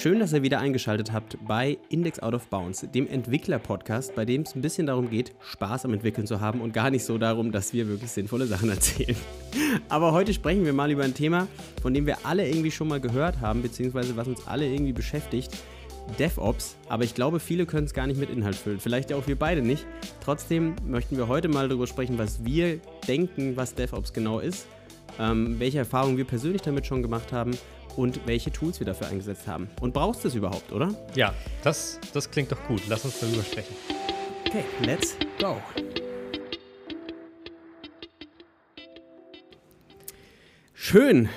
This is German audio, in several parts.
Schön, dass ihr wieder eingeschaltet habt bei Index Out of Bounds, dem Entwickler-Podcast, bei dem es ein bisschen darum geht, Spaß am Entwickeln zu haben und gar nicht so darum, dass wir wirklich sinnvolle Sachen erzählen. Aber heute sprechen wir mal über ein Thema, von dem wir alle irgendwie schon mal gehört haben, beziehungsweise was uns alle irgendwie beschäftigt. DevOps, aber ich glaube, viele können es gar nicht mit Inhalt füllen. Vielleicht auch wir beide nicht. Trotzdem möchten wir heute mal darüber sprechen, was wir denken, was DevOps genau ist, ähm, welche Erfahrungen wir persönlich damit schon gemacht haben und welche Tools wir dafür eingesetzt haben. Und brauchst du es überhaupt, oder? Ja, das, das klingt doch gut. Lass uns darüber sprechen. Okay, let's go. Schön.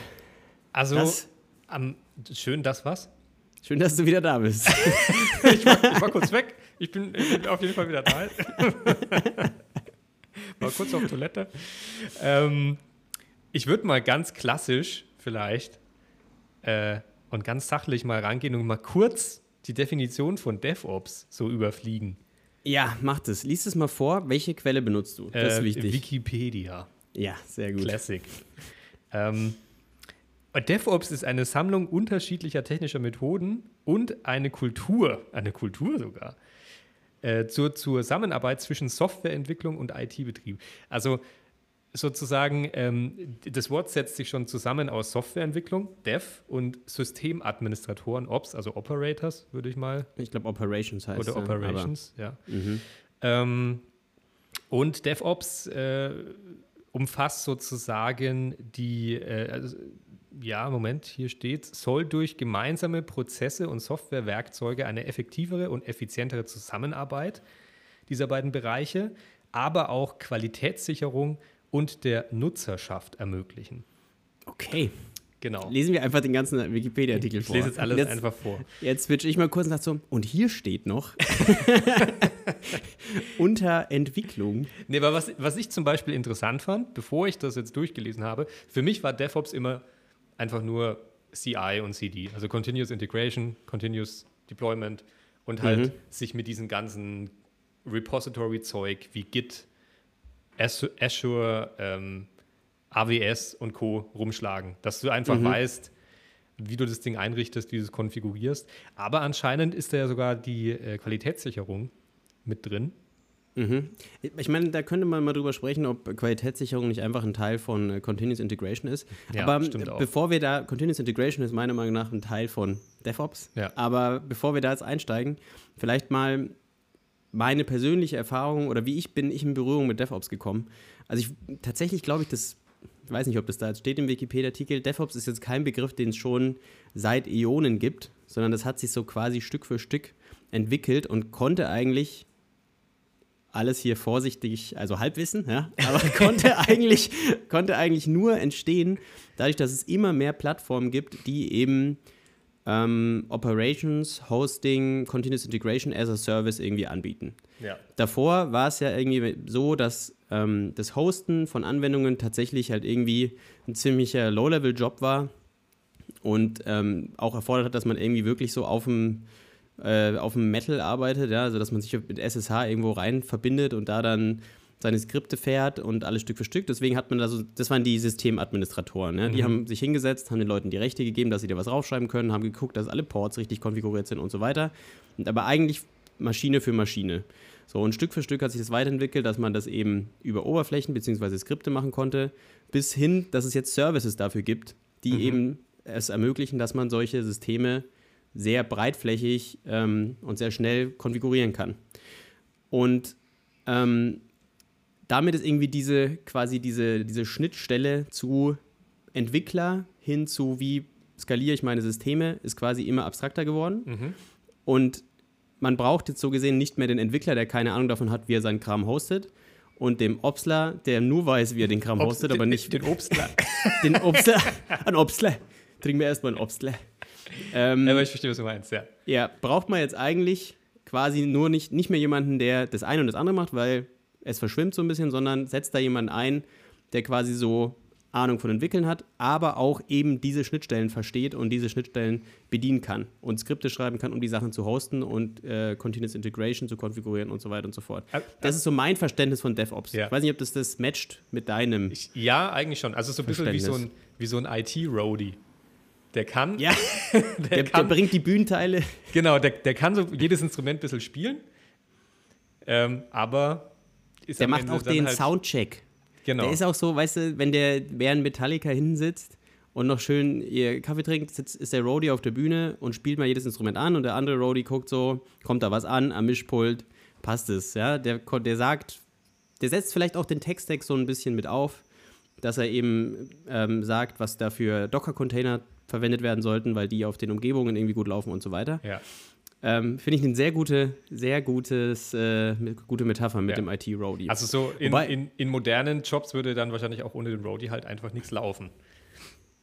Also, Das- am, schön, das was? Schön, dass du wieder da bist. Ich war, ich war kurz weg. Ich bin, ich bin auf jeden Fall wieder da. War kurz auf Toilette. Ähm, ich würde mal ganz klassisch vielleicht äh, und ganz sachlich mal rangehen und mal kurz die Definition von DevOps so überfliegen. ja, mach das. Lies es mal vor. Welche Quelle benutzt du? Das ist Äh, wichtig. Wikipedia. Ja, sehr gut. Classic. ähm, DevOps ist eine Sammlung unterschiedlicher technischer Methoden und eine Kultur, eine Kultur sogar, äh, zur Zusammenarbeit zwischen Softwareentwicklung und IT-Betrieb. Also sozusagen, ähm, das Wort setzt sich schon zusammen aus Softwareentwicklung, Dev, und Systemadministratoren, Ops, also Operators, würde ich mal Ich glaube, Operations heißt oder ja, Operations, ja. Aber, mhm. Ähm, und DevOps äh, umfasst sozusagen die, äh, also, ja, Moment, hier steht, soll durch gemeinsame Prozesse und Softwarewerkzeuge eine effektivere und effizientere Zusammenarbeit dieser beiden Bereiche, aber auch Qualitätssicherung und der Nutzerschaft ermöglichen. Okay. Genau. Lesen wir einfach den ganzen Wikipedia-Artikel Ich vor. lese jetzt alles jetzt, einfach vor. Jetzt switche ich mal kurz nach so. Und hier steht noch unter Entwicklung. Nee, aber was, was ich zum Beispiel interessant fand, bevor ich das jetzt durchgelesen habe, für mich war DevOps immer einfach nur CI und CD, also Continuous Integration, Continuous Deployment und halt Mhm. sich mit diesen ganzen Repository-Zeug wie Git, Azure, ähm, AWS und Co. rumschlagen, dass du einfach Mhm. weißt, wie du das Ding einrichtest, wie du es konfigurierst. Aber anscheinend ist da ja sogar die äh, Qualitätssicherung mit drin. Mhm. Ich meine, da könnte man mal drüber sprechen, ob Qualitätssicherung nicht einfach ein Teil von äh, Continuous Integration ist. Ja, Aber stimmt äh, auch. bevor wir da, Continuous Integration ist meiner Meinung nach ein Teil von DevOps. Ja. Aber bevor wir da jetzt einsteigen, vielleicht mal meine persönliche Erfahrung oder wie ich bin ich in Berührung mit DevOps gekommen. Also ich tatsächlich glaube ich, das ich weiß nicht, ob das da jetzt steht im Wikipedia-Artikel. DevOps ist jetzt kein Begriff, den es schon seit Äonen gibt, sondern das hat sich so quasi Stück für Stück entwickelt und konnte eigentlich alles hier vorsichtig, also Halbwissen, ja, aber konnte eigentlich, konnte eigentlich nur entstehen, dadurch, dass es immer mehr Plattformen gibt, die eben ähm, Operations, Hosting, Continuous Integration as a Service irgendwie anbieten. Ja. Davor war es ja irgendwie so, dass ähm, das Hosten von Anwendungen tatsächlich halt irgendwie ein ziemlicher Low-Level-Job war und ähm, auch erfordert hat, dass man irgendwie wirklich so auf dem äh, auf dem Metal arbeitet, ja, also dass man sich mit SSH irgendwo rein verbindet und da dann seine Skripte fährt und alles Stück für Stück. Deswegen hat man da so, das waren die Systemadministratoren, ne? die Mhm. haben sich hingesetzt, haben den Leuten die Rechte gegeben, dass sie da was raufschreiben können, haben geguckt, dass alle Ports richtig konfiguriert sind und so weiter. Und aber eigentlich Maschine für Maschine. So, und Stück für Stück hat sich das weiterentwickelt, dass man das eben über Oberflächen bzw. Skripte machen konnte, bis hin, dass es jetzt Services dafür gibt, die Mhm. eben es ermöglichen, dass man solche Systeme sehr breitflächig ähm, und sehr schnell konfigurieren kann. Und ähm, damit ist irgendwie diese quasi diese, diese Schnittstelle zu Entwickler hin zu wie skaliere ich meine Systeme, ist quasi immer abstrakter geworden. Mhm. Und man braucht jetzt so gesehen nicht mehr den Entwickler, der keine Ahnung davon hat, wie er seinen Kram hostet. Und dem Obstler, der nur weiß, wie er den Kram Obst- hostet, den- aber nicht den Obstler. den Obstler. Ein Obstler. Trinken wir erstmal ein Obstler. Ähm, Aber ich verstehe, was du meinst, ja. ja, braucht man jetzt eigentlich quasi nur nicht, nicht mehr jemanden, der das eine und das andere macht, weil es verschwimmt so ein bisschen, sondern setzt da jemanden ein, der quasi so Ahnung von entwickeln hat, aber auch eben diese Schnittstellen versteht und diese Schnittstellen bedienen kann und Skripte schreiben kann, um die Sachen zu hosten und äh, Continuous Integration zu konfigurieren und so weiter und so fort. Ä- Das ist so mein Verständnis von DevOps. Ja. Ich weiß nicht, ob das das matcht mit deinem. Ich, ja, eigentlich schon. Also so ein bisschen wie so ein, wie so ein IT-Roadie. der kann. Ja, der, der, kann, der, bringt die Bühnenteile. Genau, der, der kann so jedes Instrument ein bisschen spielen. Ähm, aber der macht auch den halt Soundcheck. Genau. Der ist auch so, weißt du, wenn der während Metallica hinten sitzt und noch schön ihr Kaffee trinkt, sitzt, ist der Roadie auf der Bühne und spielt mal jedes Instrument an und der andere Roadie guckt so, kommt da was an am Mischpult, passt es, ja. Der, der sagt, der setzt vielleicht auch den Text-Text so ein bisschen mit auf, dass er eben ähm, sagt, was da für Docker-Container verwendet werden sollten, weil die auf den Umgebungen irgendwie gut laufen und so weiter. Ja. Ähm, Finde ich eine sehr gute, sehr gutes, äh, gute Metapher mit ja. dem IT-Roadie. Also so in, Wobei, in, in, modernen Jobs würde dann wahrscheinlich auch ohne den Roadie halt einfach nichts laufen.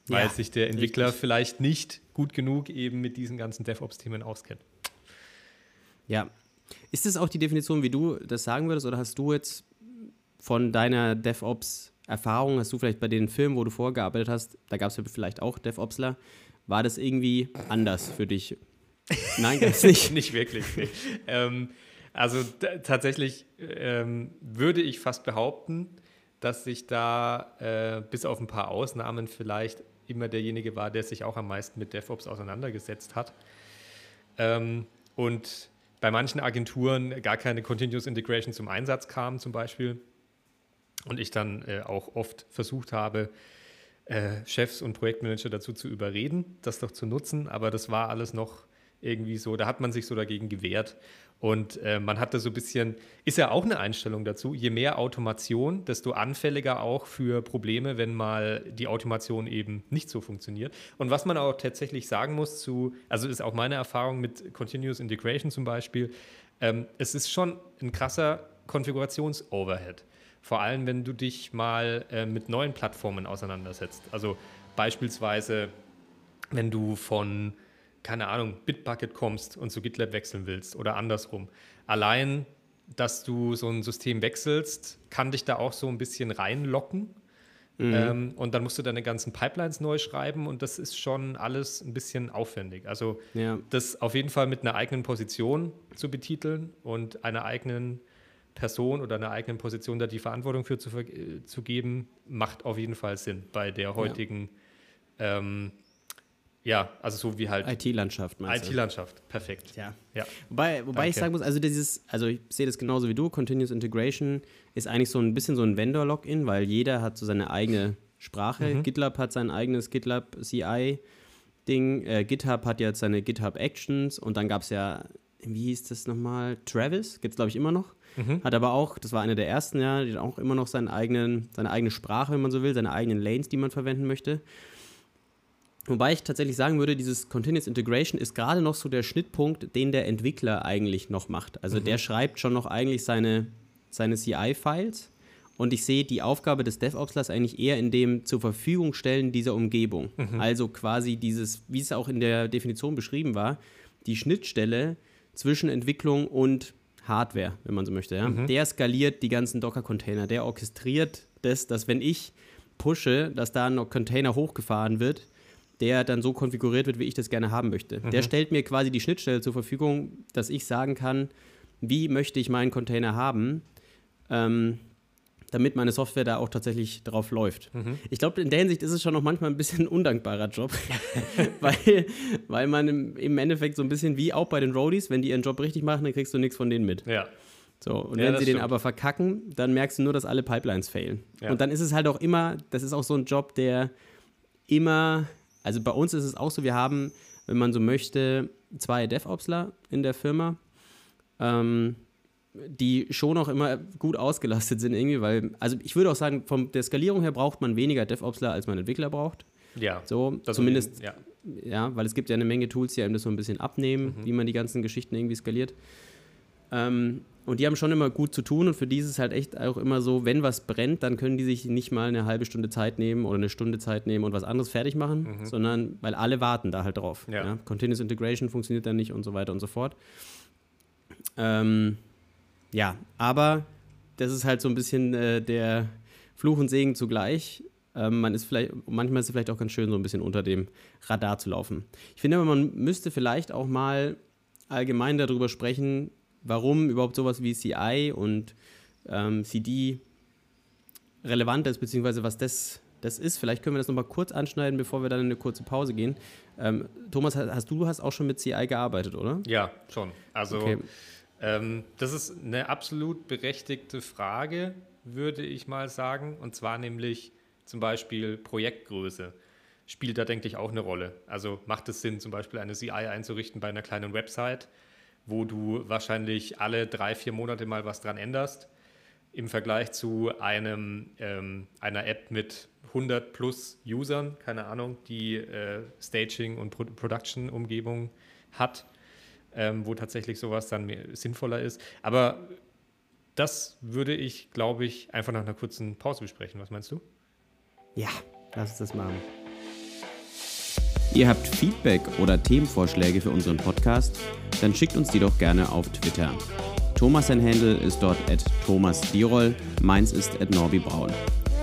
Weil ja, sich der Entwickler richtig. vielleicht nicht gut genug eben mit diesen ganzen DevOps-Themen auskennt. Ja. Ist das auch die Definition, wie du das sagen würdest, oder hast du jetzt von deiner DevOps-Erfahrung, hast du vielleicht bei den Filmen, wo du vorgearbeitet hast, da gab es ja vielleicht auch DevOpsler, war das irgendwie anders für dich? Nein, ganz nicht. nicht wirklich. Nee. ähm, also tatsächlich ähm, würde ich fast behaupten, dass sich da äh, bis auf ein paar Ausnahmen vielleicht immer derjenige war, der sich auch am meisten mit DevOps auseinandergesetzt hat. Ähm, und bei manchen Agenturen gar keine Continuous Integration zum Einsatz kam, zum Beispiel. Und ich dann äh, auch oft versucht habe, äh, Chefs und Projektmanager dazu zu überreden, das doch zu nutzen. Aber das war alles noch irgendwie so, da hat man sich so dagegen gewehrt. Und äh, man hatte so ein bisschen, ist ja auch eine Einstellung dazu, je mehr Automation, desto anfälliger auch für Probleme, wenn mal die Automation eben nicht so funktioniert. Und was man auch tatsächlich sagen muss zu, also ist auch meine Erfahrung mit Continuous Integration zum Beispiel, ähm, es ist schon ein krasser Konfigurations-Overhead. Vor allem, wenn du dich mal äh, mit neuen Plattformen auseinandersetzt. Also beispielsweise, wenn du von keine Ahnung, Bitbucket kommst und zu GitLab wechseln willst oder andersrum. Allein, dass du so ein System wechselst, kann dich da auch so ein bisschen reinlocken. Mhm. Ähm, und dann musst du deine ganzen Pipelines neu schreiben und das ist schon alles ein bisschen aufwendig. Also ja. das auf jeden Fall mit einer eigenen Position zu betiteln und einer eigenen Person oder einer eigenen Position da die Verantwortung für zu, äh, zu geben, macht auf jeden Fall Sinn bei der heutigen ja. ähm, ja, also so wie halt. IT-Landschaft, meinst du? IT-Landschaft, perfekt. Ja. ja. Wobei, wobei ich sagen muss, also dieses, also ich sehe das genauso wie du, Continuous Integration ist eigentlich so ein bisschen so ein Vendor-Login, weil jeder hat so seine eigene Sprache. Mhm. GitLab hat sein eigenes GitLab CI-Ding. Äh, GitHub hat jetzt seine GitHub Actions und dann gab es ja, wie hieß das nochmal? Travis, gibt es glaube ich immer noch. Mhm. Hat aber auch, das war einer der ersten, ja, die hat auch immer noch seinen eigenen, seine eigene Sprache, wenn man so will, seine eigenen Lanes, die man verwenden möchte. Wobei ich tatsächlich sagen würde, dieses Continuous Integration ist gerade noch so der Schnittpunkt, den der Entwickler eigentlich noch macht. Also mhm. der schreibt schon noch eigentlich seine, seine CI-Files und ich sehe die Aufgabe des DevOpslers eigentlich eher in dem zur Verfügung stellen dieser Umgebung. Mhm. Also quasi dieses, wie es auch in der Definition beschrieben war, die Schnittstelle zwischen Entwicklung und Hardware, wenn man so möchte. Ja? Mhm. Der skaliert die ganzen Docker-Container, der orchestriert das, dass wenn ich pushe, dass da ein Container hochgefahren wird, der dann so konfiguriert wird, wie ich das gerne haben möchte. Mhm. Der stellt mir quasi die Schnittstelle zur Verfügung, dass ich sagen kann, wie möchte ich meinen Container haben, ähm, damit meine Software da auch tatsächlich drauf läuft. Mhm. Ich glaube, in der Hinsicht ist es schon noch manchmal ein bisschen ein undankbarer Job, weil, weil man im, im, Endeffekt so ein bisschen wie auch bei den Roadies, wenn die ihren Job richtig machen, dann kriegst du nichts von denen mit. Ja. So, und ja, wenn sie stimmt. den aber verkacken, dann merkst du nur, dass alle Pipelines failen. Ja. Und dann ist es halt auch immer, das ist auch so ein Job, der immer also bei uns ist es auch so, wir haben, wenn man so möchte, zwei DevOpsler in der Firma, ähm, die schon auch immer gut ausgelastet sind irgendwie, weil, also ich würde auch sagen, von der Skalierung her braucht man weniger DevOpsler, als man Entwickler braucht. Ja. So, zumindest, ja. ja. weil es gibt ja eine Menge Tools, die einem das so ein bisschen abnehmen, mhm. wie man die ganzen Geschichten irgendwie skaliert. Ähm, und die haben schon immer gut zu tun und für die ist es halt echt auch immer so, wenn was brennt, dann können die sich nicht mal eine halbe Stunde Zeit nehmen oder eine Stunde Zeit nehmen und was anderes fertig machen, mhm. sondern weil alle warten da halt drauf. Ja. Ja? Continuous Integration funktioniert dann nicht und so weiter und so fort. Ähm, ja, aber das ist halt so ein bisschen äh, der Fluch und Segen zugleich. Ähm, man ist vielleicht, manchmal ist es vielleicht auch ganz schön, so ein bisschen unter dem Radar zu laufen. Ich finde, man müsste vielleicht auch mal allgemein darüber sprechen, warum überhaupt sowas wie CI und ähm, CD relevant ist, beziehungsweise was das das ist, vielleicht können wir das nochmal kurz anschneiden, bevor wir dann in eine kurze Pause gehen. Ähm, Thomas, hast du hast auch schon mit CI gearbeitet, oder? Ja, schon. Also okay. ähm, das ist eine absolut berechtigte Frage, würde ich mal sagen. Und zwar nämlich zum Beispiel Projektgröße spielt da, denke ich, auch eine Rolle. Also macht es Sinn, zum Beispiel eine CI einzurichten bei einer kleinen Website, wo du wahrscheinlich alle drei, vier Monate mal was dran änderst, im Vergleich zu einem, ähm, einer App mit 100 plus Usern, keine Ahnung, die äh, Staging und Pro Production-Umgebung hat, ähm, wo tatsächlich sowas dann sinnvoller ist. Aber das würde ich, glaube ich, einfach nach einer kurzen Pause besprechen. Was meinst du? Ja, lass uns das machen. Ihr habt Feedback oder Themenvorschläge für unseren Podcast? Dann schickt uns die doch gerne auf Twitter. Thomas sein Handle ist dort at Thomas Dierol, meins ist at Norby Braun.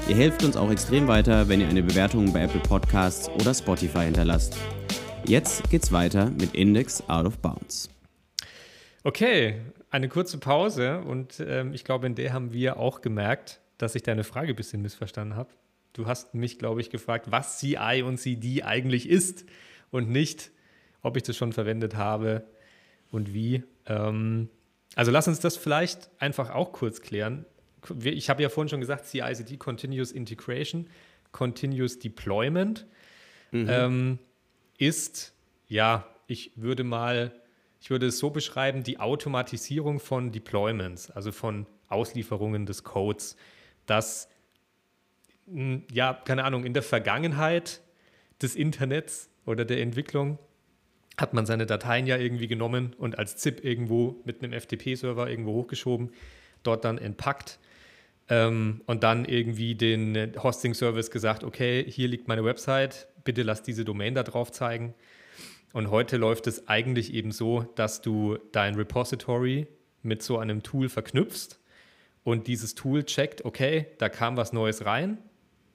Ihr helft uns auch extrem weiter, wenn ihr eine Bewertung bei Apple Podcasts oder Spotify hinterlasst. Jetzt geht's weiter mit Index Out of Bounds. Okay, eine kurze Pause und ähm, ich glaube, in der haben wir auch gemerkt, dass ich deine Frage ein bisschen missverstanden habe. Du hast mich, glaube ich, gefragt, was CI und CD eigentlich ist und nicht, ob ich das schon verwendet habe und wie. Ähm, also lass uns das vielleicht einfach auch kurz klären. Ich habe ja vorhin schon gesagt, CI-CD, Continuous Integration, Continuous Deployment, mhm. ähm, ist, ja, ich würde mal, ich würde es so beschreiben, die Automatisierung von Deployments, also von Auslieferungen des Codes, dass ja, keine Ahnung, in der Vergangenheit des Internets oder der Entwicklung hat man seine Dateien ja irgendwie genommen und als ZIP irgendwo mit einem FTP-Server irgendwo hochgeschoben, dort dann entpackt ähm, und dann irgendwie den Hosting-Service gesagt, okay, hier liegt meine Website, bitte lass diese Domain da drauf zeigen. Und heute läuft es eigentlich eben so, dass du dein Repository mit so einem Tool verknüpfst und dieses Tool checkt, okay, da kam was Neues rein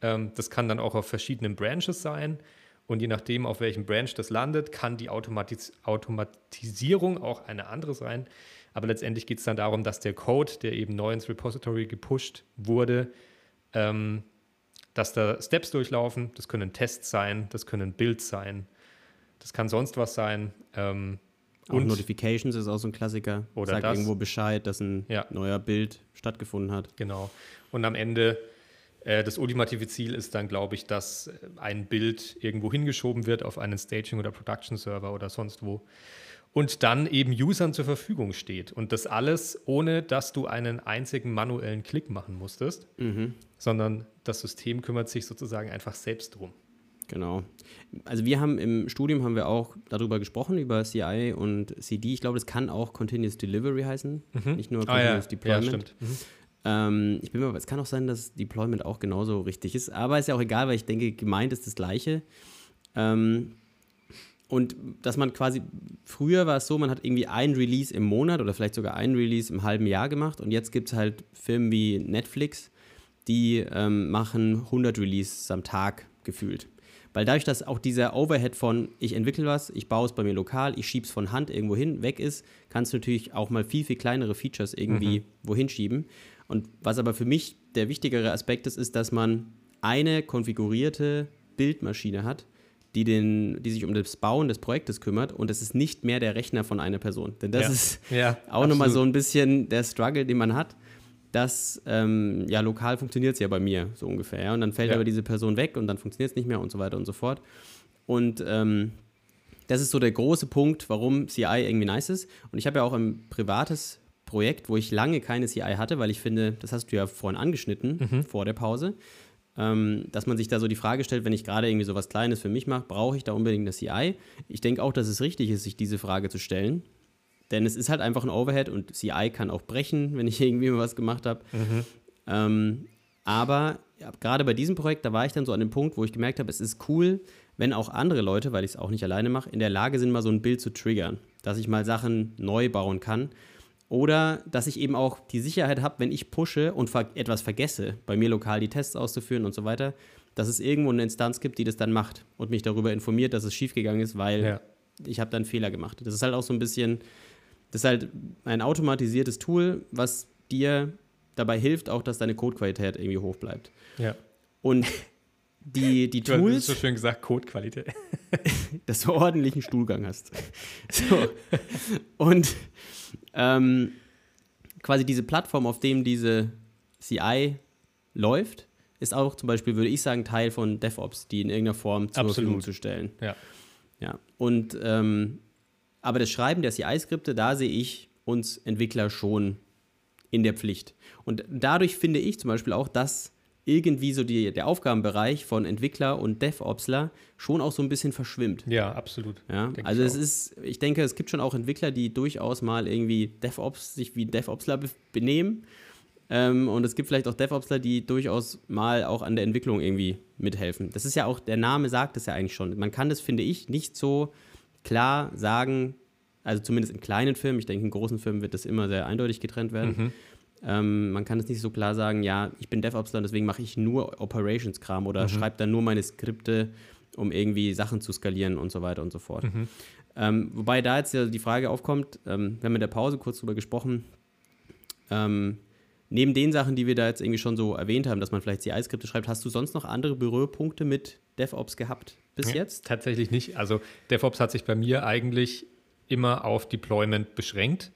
das kann dann auch auf verschiedenen Branches sein. Und je nachdem, auf welchem Branch das landet, kann die Automatis Automatisierung auch eine andere sein. Aber letztendlich geht es dann darum, dass der Code, der eben neu ins Repository gepusht wurde, ähm, dass da Steps durchlaufen. Das können Tests sein, das können Builds sein, das kann sonst was sein. Ähm, auch und Notifications ist auch so ein Klassiker. Oder Sag das. irgendwo Bescheid, dass ein ja. neuer Bild stattgefunden hat. Genau. Und am Ende das ultimative Ziel ist dann, glaube ich, dass ein Bild irgendwo hingeschoben wird auf einen Staging- oder Production-Server oder sonst wo und dann eben Usern zur Verfügung steht. Und das alles, ohne dass du einen einzigen manuellen Klick machen musstest, mhm. sondern das System kümmert sich sozusagen einfach selbst drum. Genau. Also wir haben im Studium haben wir auch darüber gesprochen, über CI und CD. Ich glaube, das kann auch Continuous Delivery heißen, mhm. nicht nur Continuous ah, ja. Deployment. Ja, stimmt. Mhm. Ähm, ich bin mir, es kann auch sein, dass Deployment auch genauso richtig ist, aber ist ja auch egal, weil ich denke, gemeint ist das Gleiche. Ähm, und dass man quasi, früher war es so, man hat irgendwie ein Release im Monat oder vielleicht sogar ein Release im halben Jahr gemacht und jetzt gibt es halt Filme wie Netflix, die ähm, machen 100 Releases am Tag gefühlt. Weil dadurch, dass auch dieser Overhead von, ich entwickle was, ich baue es bei mir lokal, ich schiebe es von Hand irgendwo hin, weg ist, kannst du natürlich auch mal viel, viel kleinere Features irgendwie mhm. wohin schieben. Und was aber für mich der wichtigere Aspekt ist, ist, dass man eine konfigurierte Bildmaschine hat, die, den, die sich um das Bauen des Projektes kümmert und es ist nicht mehr der Rechner von einer Person. Denn das ja. ist ja, auch nochmal so ein bisschen der Struggle, den man hat. dass ähm, ja, lokal funktioniert es ja bei mir so ungefähr. Ja? Und dann fällt ja. aber diese Person weg und dann funktioniert es nicht mehr und so weiter und so fort. Und ähm, das ist so der große Punkt, warum CI irgendwie nice ist. Und ich habe ja auch ein privates Projekt, wo ich lange keine CI hatte, weil ich finde, das hast du ja vorhin angeschnitten, mhm. vor der Pause, ähm, dass man sich da so die Frage stellt, wenn ich gerade irgendwie so was Kleines für mich mache, brauche ich da unbedingt eine CI? Ich denke auch, dass es richtig ist, sich diese Frage zu stellen. Denn es ist halt einfach ein Overhead und CI kann auch brechen, wenn ich irgendwie mal was gemacht habe. Mhm. Ähm, aber ja, gerade bei diesem Projekt, da war ich dann so an dem Punkt, wo ich gemerkt habe, es ist cool, wenn auch andere Leute, weil ich es auch nicht alleine mache, in der Lage sind, mal so ein Bild zu triggern, dass ich mal Sachen neu bauen kann oder dass ich eben auch die Sicherheit habe, wenn ich pushe und ver etwas vergesse, bei mir lokal die Tests auszuführen und so weiter, dass es irgendwo eine Instanz gibt, die das dann macht und mich darüber informiert, dass es schiefgegangen ist, weil ja. ich habe dann Fehler gemacht. Das ist halt auch so ein bisschen, das ist halt ein automatisiertes Tool, was dir dabei hilft, auch dass deine Codequalität irgendwie hoch bleibt. Ja. Und die, die Du hast Tools, so schön gesagt, Codequalität. dass du ordentlichen Stuhlgang hast. So. Und ähm, quasi diese Plattform, auf dem diese CI läuft, ist auch zum Beispiel, würde ich sagen, Teil von DevOps, die in irgendeiner Form zur Absolut. Verfügung zu stellen. Ja. Ja. Und ähm, aber das Schreiben der CI-Skripte, da sehe ich uns Entwickler schon in der Pflicht. Und dadurch finde ich zum Beispiel auch, dass irgendwie so die, der Aufgabenbereich von Entwickler und DevOpsler schon auch so ein bisschen verschwimmt. Ja, absolut. Ja, also es auch. ist, ich denke, es gibt schon auch Entwickler, die durchaus mal irgendwie DevOps, sich wie DevOpsler be benehmen. Ähm, und es gibt vielleicht auch DevOpsler, die durchaus mal auch an der Entwicklung irgendwie mithelfen. Das ist ja auch, der Name sagt es ja eigentlich schon. Man kann das, finde ich, nicht so klar sagen, also zumindest in kleinen Firmen, ich denke, in großen Firmen wird das immer sehr eindeutig getrennt werden. Mhm. Ähm, man kann es nicht so klar sagen, ja, ich bin DevOpsler und deswegen mache ich nur Operations-Kram Mhm. oder schreibe dann nur meine Skripte, um irgendwie Sachen zu skalieren und so weiter und so fort. Mhm. Ähm, wobei da jetzt ja die Frage aufkommt, ähm, wir haben in der Pause kurz drüber gesprochen, ähm, neben den Sachen, die wir da jetzt irgendwie schon so erwähnt haben, dass man vielleicht CI-Skripte schreibt, hast du sonst noch andere Berührpunkte mit DevOps gehabt bis Ja, jetzt? Tatsächlich nicht. Also DevOps hat sich bei mir eigentlich immer auf Deployment beschränkt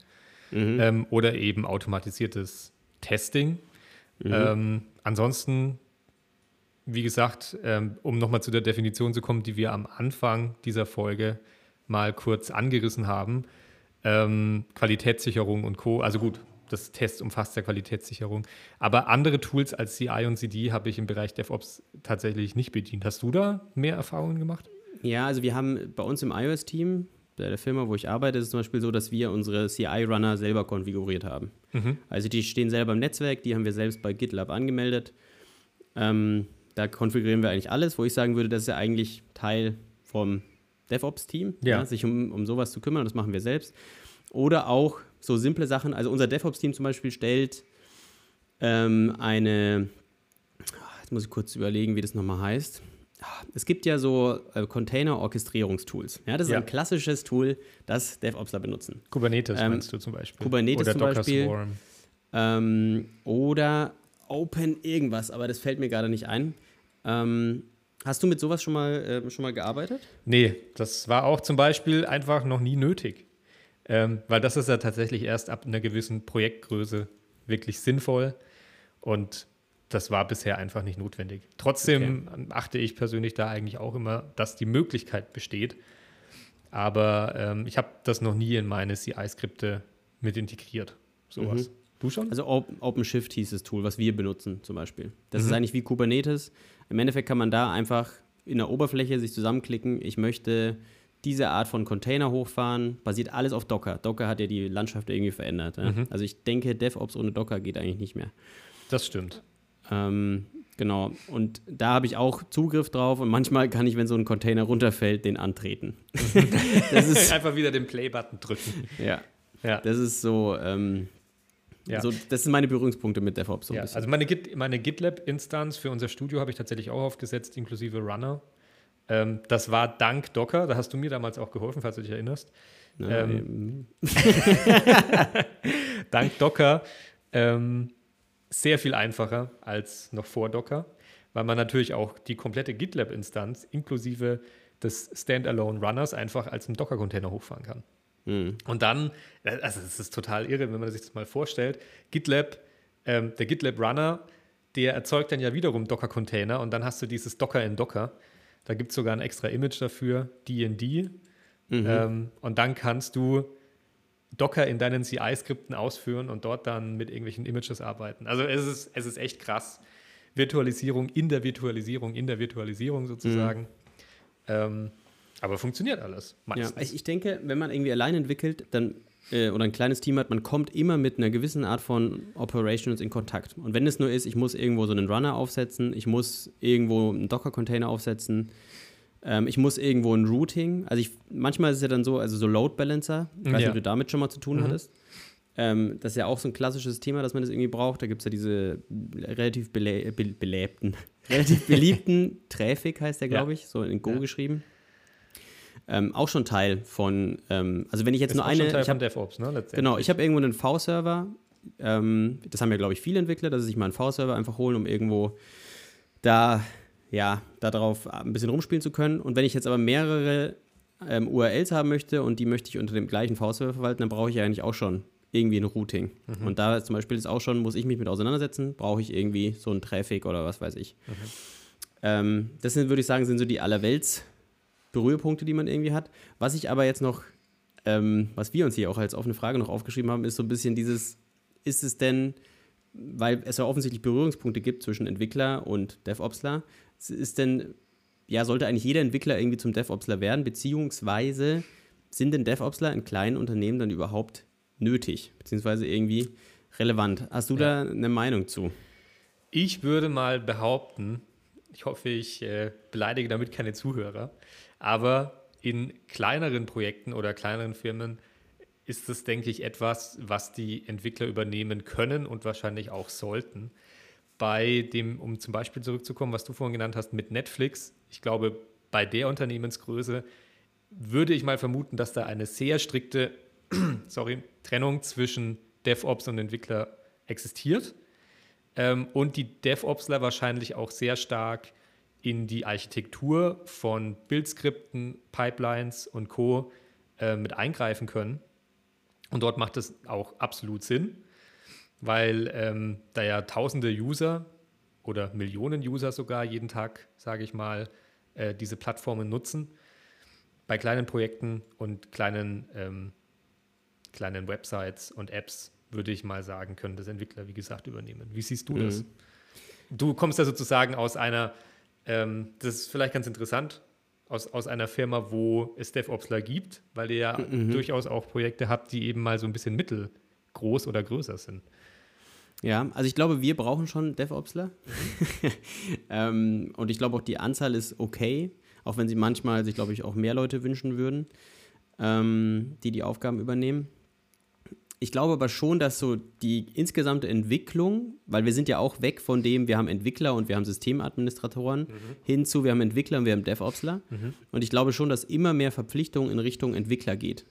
Mhm. ähm, oder eben automatisiertes Testing. Mhm. Ähm, ansonsten, wie gesagt, ähm, um nochmal zu der Definition zu kommen, die wir am Anfang dieser Folge mal kurz angerissen haben, ähm, Qualitätssicherung und Co. Also gut, das Test umfasst ja Qualitätssicherung. Aber andere Tools als CI und CD habe ich im Bereich DevOps tatsächlich nicht bedient. Hast du da mehr Erfahrungen gemacht? Ja, also wir haben bei uns im iOS-Team, bei der Firma, wo ich arbeite, ist es zum Beispiel so, dass wir unsere CI-Runner selber konfiguriert haben. Mhm. Also die stehen selber im Netzwerk, die haben wir selbst bei GitLab angemeldet. Ähm, da konfigurieren wir eigentlich alles, wo ich sagen würde, das ist ja eigentlich Teil vom DevOps-Team, Ja. ja, sich um, um sowas zu kümmern, das machen wir selbst. Oder auch so simple Sachen, also unser DevOps-Team zum Beispiel stellt ähm, eine, jetzt muss ich kurz überlegen, wie das nochmal heißt. Es gibt ja so äh, Container-Orchestrierungstools. Ja, das ist Ja. ein klassisches Tool, das DevOpsler benutzen. Kubernetes Ähm, meinst du zum Beispiel? Kubernetes Oder zum Docker Beispiel. Swarm. Ähm, oder Open irgendwas, aber das fällt mir gerade nicht ein. Ähm, hast du mit sowas schon mal, äh, schon mal gearbeitet? Nee, das war auch zum Beispiel einfach noch nie nötig. Ähm, weil das ist ja tatsächlich erst ab einer gewissen Projektgröße wirklich sinnvoll. Und das war bisher einfach nicht notwendig. Trotzdem achte ich persönlich da eigentlich auch immer, dass die Möglichkeit besteht. Aber ähm, ich habe das noch nie in meine CI-Skripte mit integriert. Sowas. Du schon? Also Open- OpenShift hieß das Tool, was wir benutzen zum Beispiel. Das ist Mhm. eigentlich wie Kubernetes. Im Endeffekt kann man da einfach in der Oberfläche sich zusammenklicken, ich möchte diese Art von Container hochfahren, basiert alles auf Docker. Docker hat ja die Landschaft irgendwie verändert. Ja? Mhm. Also ich denke, DevOps ohne Docker geht eigentlich nicht mehr. Das stimmt. Ähm, genau. Und da habe ich auch Zugriff drauf und manchmal kann ich, wenn so ein Container runterfällt, den antreten. das ist, einfach wieder den Play-Button drücken. ja, Ja. das ist so, ähm, Ja. so, das sind meine Berührungspunkte mit DevOps so ja, also meine, Git, meine GitLab-Instanz für unser Studio habe ich tatsächlich auch aufgesetzt, inklusive Runner. Ähm, das war dank Docker, da hast du mir damals auch geholfen, falls du dich erinnerst. Na, ähm, Dank Docker ähm, sehr viel einfacher als noch vor Docker, weil man natürlich auch die komplette GitLab-Instanz inklusive des Standalone Runners einfach als einen Docker-Container hochfahren kann. hm. Und dann, also es ist total irre, wenn man sich das mal vorstellt, GitLab, ähm, der GitLab Runner, der erzeugt dann ja wiederum Docker-Container und dann hast du dieses Docker in Docker. Da gibt es sogar ein extra Image dafür, DND. Mhm. Ähm, und dann kannst du Docker in deinen CI-Skripten ausführen und dort dann mit irgendwelchen Images arbeiten. Also es ist, es ist echt krass. Virtualisierung in der Virtualisierung, in der Virtualisierung sozusagen. Ähm, aber funktioniert alles. Ja, Meistens. ich, ich denke, wenn man irgendwie allein entwickelt, dann äh, oder ein kleines Team hat, man kommt immer mit einer gewissen Art von Operations in Kontakt. Und wenn es nur ist, ich muss irgendwo so einen Runner aufsetzen, ich muss irgendwo einen Docker-Container aufsetzen, ähm, ich muss irgendwo ein Routing. Also ich, manchmal ist es ja dann so, also so Load Balancer, ich weiß nicht, Ja. ob du damit schon mal zu tun Mhm. hattest. Ähm, das ist ja auch so ein klassisches Thema, dass man das irgendwie braucht. Da gibt es ja diese relativ belä be belebten, relativ beliebten Traffic, heißt der, Ja. glaube ich, so in Go Ja. geschrieben. Ähm, auch schon Teil von, ähm, also wenn ich jetzt ist nur eine, schon Teil ich von hab, DevOps, ne? letztendlich. genau, ich habe irgendwo einen V-Server, ähm, das haben ja, glaube ich, viele Entwickler, dass sie sich mal einen V-Server einfach holen, um irgendwo da, ja, darauf ein bisschen rumspielen zu können. Und wenn ich jetzt aber mehrere ähm, URLs haben möchte und die möchte ich unter dem gleichen V-Server verwalten, dann brauche ich eigentlich auch schon irgendwie ein Routing. Mhm. Und da zum Beispiel ist auch schon, muss ich mich mit auseinandersetzen, brauche ich irgendwie so einen Traffic oder was weiß ich. Mhm. Ähm, das sind, würde ich sagen, sind so die allerwelts Berührpunkte, die man irgendwie hat. Was ich aber jetzt noch, ähm, was wir uns hier auch als offene Frage noch aufgeschrieben haben, ist so ein bisschen dieses, ist es denn, weil es ja offensichtlich Berührungspunkte gibt zwischen Entwickler und DevOpsler, ist denn, ja, sollte eigentlich jeder Entwickler irgendwie zum DevOpsler werden, beziehungsweise sind denn DevOpsler in kleinen Unternehmen dann überhaupt nötig, beziehungsweise irgendwie relevant? Hast du ja. da eine Meinung zu? Ich würde mal behaupten, ich hoffe, ich äh, beleidige damit keine Zuhörer, aber in kleineren Projekten oder kleineren Firmen ist das, denke ich, etwas, was die Entwickler übernehmen können und wahrscheinlich auch sollten. Bei dem, um zum Beispiel zurückzukommen, was du vorhin genannt hast mit Netflix, ich glaube, bei der Unternehmensgröße würde ich mal vermuten, dass da eine sehr strikte sorry, Trennung zwischen DevOps und Entwickler existiert ähm, und die DevOpsler wahrscheinlich auch sehr stark in die Architektur von Bildskripten, Pipelines und Co. Äh, mit eingreifen können. Und dort macht es auch absolut Sinn, weil ähm, da ja tausende User oder Millionen User sogar jeden Tag, sage ich mal, äh, diese Plattformen nutzen. Bei kleinen Projekten und kleinen, ähm, kleinen Websites und Apps würde ich mal sagen, können das Entwickler, wie gesagt, übernehmen. Wie siehst du mhm. das? Du kommst ja sozusagen aus einer, ähm, das ist vielleicht ganz interessant, aus, aus einer Firma, wo es DevOpsler gibt, weil ihr ja mhm. durchaus auch Projekte habt, die eben mal so ein bisschen mittelgroß oder größer sind. Ja, also ich glaube, wir brauchen schon DevOpsler. ähm, und ich glaube auch, die Anzahl ist okay, auch wenn sie manchmal sich, glaube ich, auch mehr Leute wünschen würden, ähm, die die Aufgaben übernehmen ich glaube aber schon, dass so die insgesamte Entwicklung, weil wir sind ja auch weg von dem, wir haben Entwickler und wir haben Systemadministratoren, mhm. hinzu, wir haben Entwickler und wir haben DevOpsler. Mhm. Und ich glaube schon, dass immer mehr Verpflichtung in Richtung Entwickler geht.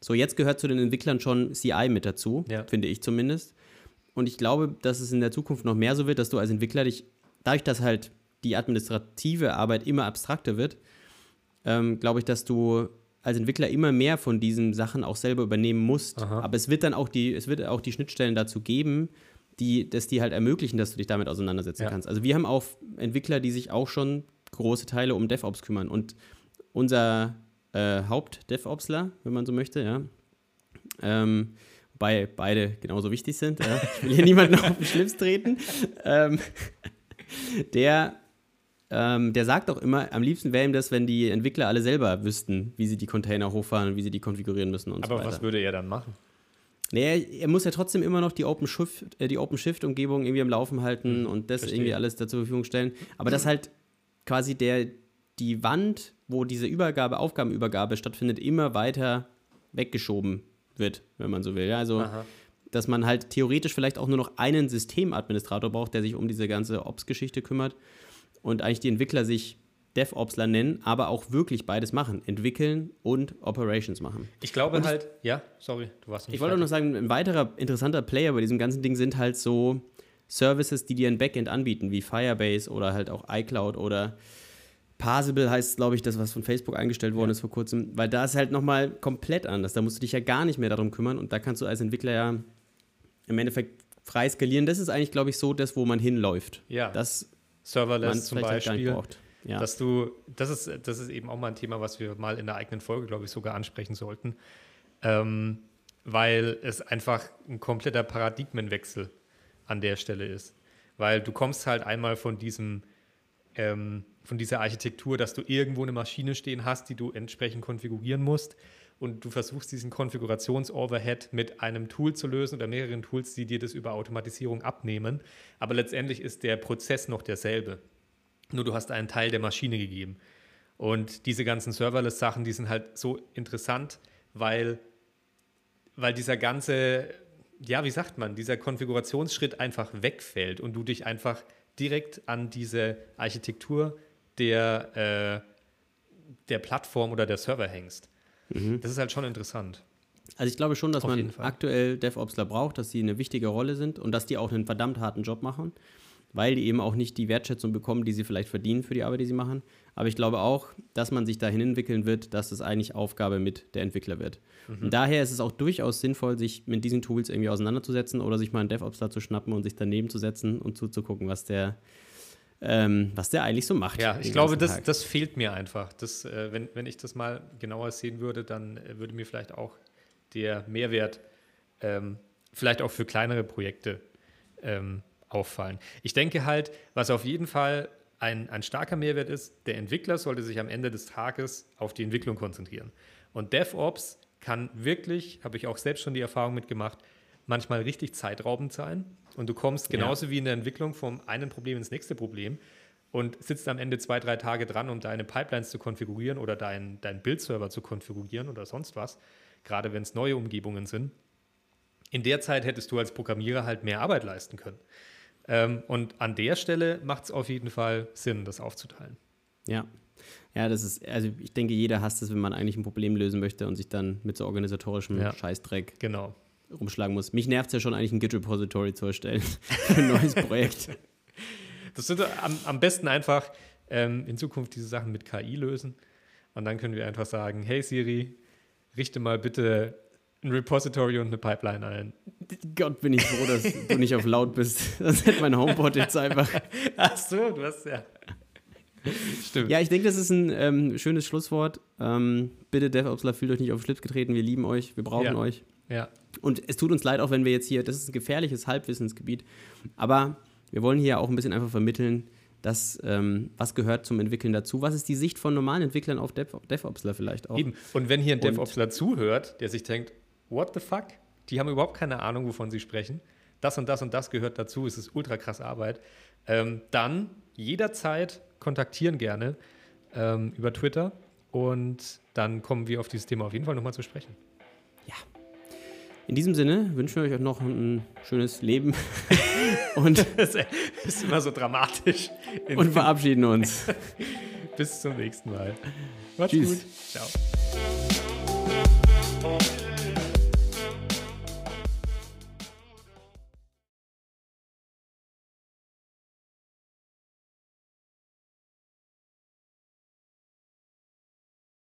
So, jetzt gehört zu den Entwicklern schon CI mit dazu, ja. finde ich zumindest. Und ich glaube, dass es in der Zukunft noch mehr so wird, dass du als Entwickler dich, dadurch, dass halt die administrative Arbeit immer abstrakter wird, ähm, glaube ich, dass du als Entwickler immer mehr von diesen Sachen auch selber übernehmen musst. Aha. Aber es wird dann auch die, es wird auch die Schnittstellen dazu geben, die, dass die halt ermöglichen, dass du dich damit auseinandersetzen ja. kannst. Also wir haben auch Entwickler, die sich auch schon große Teile um DevOps kümmern. Und unser äh, Haupt-DevOpsler, wenn man so möchte, ja, ähm, wobei beide genauso wichtig sind. Ja. Ich will hier niemanden auf den Schlips treten. Ähm, der ähm, der sagt auch immer, am liebsten wäre ihm das, wenn die Entwickler alle selber wüssten, wie sie die Container hochfahren und wie sie die konfigurieren müssen und Aber so weiter. Aber was würde er dann machen? Nee, er muss ja trotzdem immer noch die OpenShift, äh, die OpenShift-Umgebung irgendwie am Laufen halten mhm, und das verstehe. irgendwie alles da zur Verfügung stellen. Aber dass halt quasi der, die Wand, wo diese Übergabe, Aufgabenübergabe stattfindet, immer weiter weggeschoben wird, wenn man so will. Ja, also, Aha. dass man halt theoretisch vielleicht auch nur noch einen Systemadministrator braucht, der sich um diese ganze Ops-Geschichte kümmert und eigentlich die Entwickler sich DevOpsler nennen, aber auch wirklich beides machen. Entwickeln und Operations machen. Ich glaube und halt, ich, ja, sorry, du warst nicht Ich wollte noch sagen, ein weiterer interessanter Player bei diesem ganzen Ding sind halt so Services, die dir ein Backend anbieten, wie Firebase oder halt auch iCloud oder Parsable heißt, glaube ich, das, was von Facebook eingestellt worden ja. ist vor kurzem, weil da ist halt nochmal komplett anders. Da musst du dich ja gar nicht mehr darum kümmern und da kannst du als Entwickler ja im Endeffekt frei skalieren. Das ist eigentlich, glaube ich, so das, wo man hinläuft. Ja. Das Serverless zum Beispiel. Halt ja. Dass du, das ist, das ist eben auch mal ein Thema, was wir mal in der eigenen Folge, glaube ich, sogar ansprechen sollten. Ähm, weil es einfach ein kompletter Paradigmenwechsel an der Stelle ist. Weil du kommst halt einmal von diesem, ähm, von dieser Architektur, dass du irgendwo eine Maschine stehen hast, die du entsprechend konfigurieren musst und du versuchst diesen Konfigurations-Overhead mit einem Tool zu lösen oder mehreren Tools, die dir das über Automatisierung abnehmen. Aber letztendlich ist der Prozess noch derselbe. Nur du hast einen Teil der Maschine gegeben. Und diese ganzen Serverless-Sachen, die sind halt so interessant, weil, weil dieser ganze, ja, wie sagt man, dieser Konfigurationsschritt einfach wegfällt und du dich einfach direkt an diese Architektur der, äh, der Plattform oder der Server hängst. Mhm. Das ist halt schon interessant. Also ich glaube schon, dass Auf man aktuell DevOpsler braucht, dass sie eine wichtige Rolle sind und dass die auch einen verdammt harten Job machen. Weil die eben auch nicht die Wertschätzung bekommen, die sie vielleicht verdienen für die Arbeit, die sie machen. Aber ich glaube auch, dass man sich dahin entwickeln wird, dass es eigentlich Aufgabe mit der Entwickler wird. Mhm. Und daher ist es auch durchaus sinnvoll, sich mit diesen Tools irgendwie auseinanderzusetzen oder sich mal einen DevOps da zu schnappen und sich daneben zu setzen und zuzugucken, was der, ähm, was der eigentlich so macht. Ja, ich glaube, das, das fehlt mir einfach. Das, äh, wenn, wenn ich das mal genauer sehen würde, dann äh, würde mir vielleicht auch der Mehrwert ähm, vielleicht auch für kleinere Projekte ähm, auffallen. Ich denke halt, was auf jeden Fall ein, ein starker Mehrwert ist, der Entwickler sollte sich am Ende des Tages auf die Entwicklung konzentrieren. Und DevOps kann wirklich, habe ich auch selbst schon die Erfahrung mitgemacht, manchmal richtig zeitraubend sein. Und du kommst genauso ja. wie in der Entwicklung vom einen Problem ins nächste Problem und sitzt am Ende zwei, drei Tage dran, um deine Pipelines zu konfigurieren oder deinen dein Bildserver zu konfigurieren oder sonst was, gerade wenn es neue Umgebungen sind. In der Zeit hättest du als Programmierer halt mehr Arbeit leisten können. Ähm, und an der Stelle macht es auf jeden Fall Sinn, das aufzuteilen. Ja. Ja, das ist, also ich denke, jeder hasst es, wenn man eigentlich ein Problem lösen möchte und sich dann mit so organisatorischem ja. Scheißdreck genau. rumschlagen muss. Mich nervt es ja schon, eigentlich ein Git-Repository zu erstellen für ein neues Projekt. Das wird am, am besten einfach ähm, in Zukunft diese Sachen mit KI lösen. Und dann können wir einfach sagen: Hey Siri, richte mal bitte ein Repository und eine Pipeline ein. Gott, bin ich froh, dass du nicht auf laut bist. Das hätte mein HomePod jetzt einfach. Ach so, du hast ja. Stimmt. Ja, ich denke, das ist ein ähm, schönes Schlusswort. Ähm, bitte, DevOpsler, fühlt euch nicht auf den Schlips getreten. Wir lieben euch, wir brauchen ja. euch. Ja. Und es tut uns leid, auch wenn wir jetzt hier, das ist ein gefährliches Halbwissensgebiet, aber wir wollen hier auch ein bisschen einfach vermitteln, dass, ähm, was gehört zum Entwickeln dazu? Was ist die Sicht von normalen Entwicklern auf Dev DevOpsler vielleicht auch? Eben. Und wenn hier ein DevOpsler zuhört, der sich denkt, what the fuck? Die haben überhaupt keine Ahnung, wovon sie sprechen. Das und das und das gehört dazu, es ist ultra krass Arbeit. Ähm, dann jederzeit kontaktieren gerne ähm, über Twitter und dann kommen wir auf dieses Thema auf jeden Fall nochmal zu sprechen. Ja. In diesem Sinne wünschen wir euch noch ein schönes Leben. und das ist immer so dramatisch. Und verabschieden uns. Bis zum nächsten Mal. Macht's Tschüss. gut. Ciao.